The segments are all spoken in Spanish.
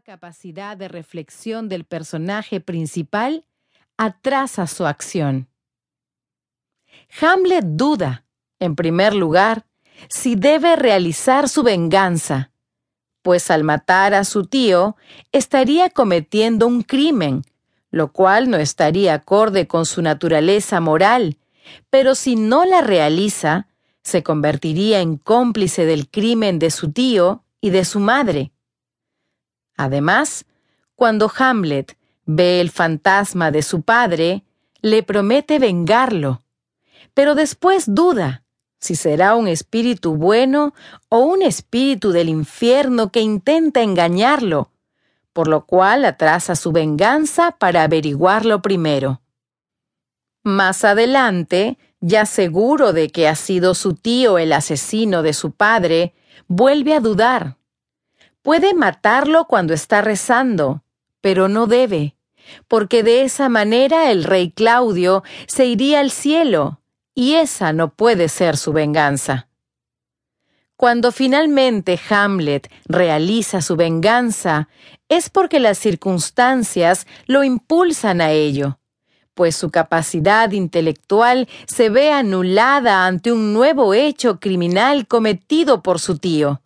capacidad de reflexión del personaje principal atrasa su acción. Hamlet duda, en primer lugar, si debe realizar su venganza, pues al matar a su tío estaría cometiendo un crimen, lo cual no estaría acorde con su naturaleza moral, pero si no la realiza, se convertiría en cómplice del crimen de su tío y de su madre. Además, cuando Hamlet ve el fantasma de su padre, le promete vengarlo, pero después duda si será un espíritu bueno o un espíritu del infierno que intenta engañarlo, por lo cual atrasa su venganza para averiguarlo primero. Más adelante, ya seguro de que ha sido su tío el asesino de su padre, vuelve a dudar. Puede matarlo cuando está rezando, pero no debe, porque de esa manera el rey Claudio se iría al cielo y esa no puede ser su venganza. Cuando finalmente Hamlet realiza su venganza, es porque las circunstancias lo impulsan a ello, pues su capacidad intelectual se ve anulada ante un nuevo hecho criminal cometido por su tío.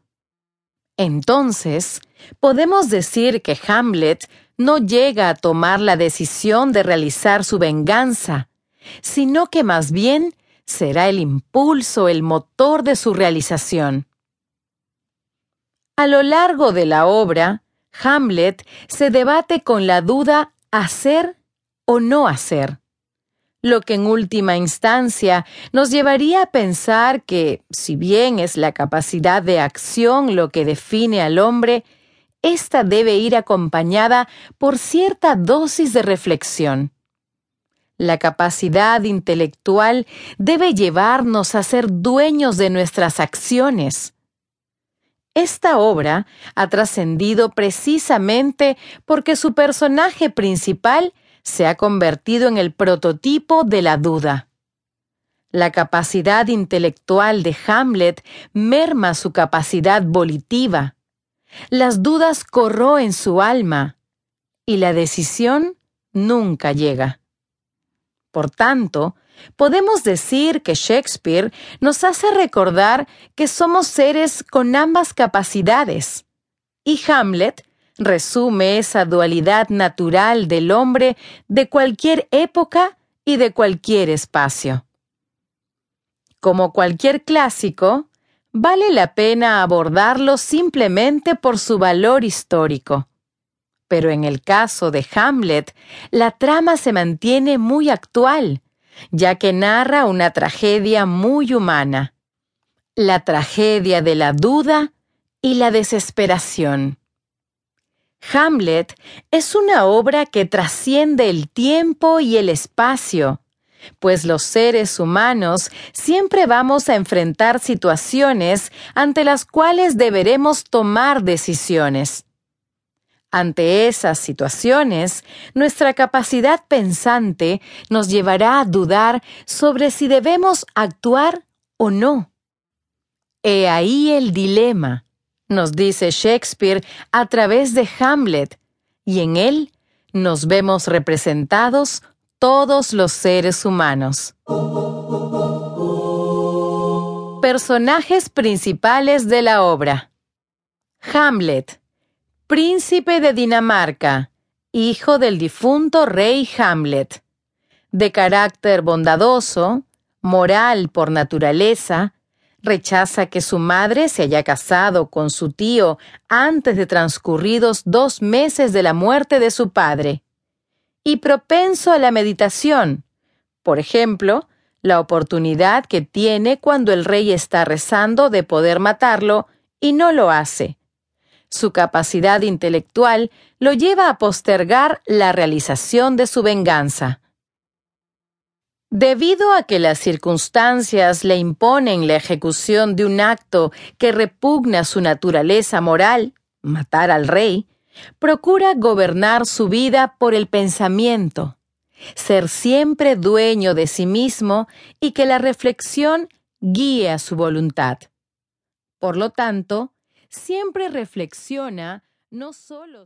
Entonces, podemos decir que Hamlet no llega a tomar la decisión de realizar su venganza, sino que más bien será el impulso, el motor de su realización. A lo largo de la obra, Hamlet se debate con la duda hacer o no hacer, lo que en última instancia nos llevaría a pensar que, si bien es la capacidad de acción lo que define al hombre, ésta debe ir acompañada por cierta dosis de reflexión. La capacidad intelectual debe llevarnos a ser dueños de nuestras acciones. Esta obra ha trascendido precisamente porque su personaje principal se ha convertido en el prototipo de la duda. La capacidad intelectual de Hamlet merma su capacidad volitiva. Las dudas corroen su alma y la decisión nunca llega. Por tanto, podemos decir que Shakespeare nos hace recordar que somos seres con ambas capacidades. Y Hamlet resume esa dualidad natural del hombre de cualquier época y de cualquier espacio. Como cualquier clásico, vale la pena abordarlo simplemente por su valor histórico pero en el caso de Hamlet, la trama se mantiene muy actual, ya que narra una tragedia muy humana, la tragedia de la duda y la desesperación. Hamlet es una obra que trasciende el tiempo y el espacio, pues los seres humanos siempre vamos a enfrentar situaciones ante las cuales deberemos tomar decisiones. Ante esas situaciones, nuestra capacidad pensante nos llevará a dudar sobre si debemos actuar o no. He ahí el dilema, nos dice Shakespeare a través de Hamlet, y en él nos vemos representados todos los seres humanos. Personajes principales de la obra. Hamlet príncipe de Dinamarca, hijo del difunto rey Hamlet. De carácter bondadoso, moral por naturaleza, rechaza que su madre se haya casado con su tío antes de transcurridos dos meses de la muerte de su padre. Y propenso a la meditación, por ejemplo, la oportunidad que tiene cuando el rey está rezando de poder matarlo y no lo hace su capacidad intelectual lo lleva a postergar la realización de su venganza. Debido a que las circunstancias le imponen la ejecución de un acto que repugna su naturaleza moral, matar al rey, procura gobernar su vida por el pensamiento, ser siempre dueño de sí mismo y que la reflexión guíe a su voluntad. Por lo tanto, siempre reflexiona no solo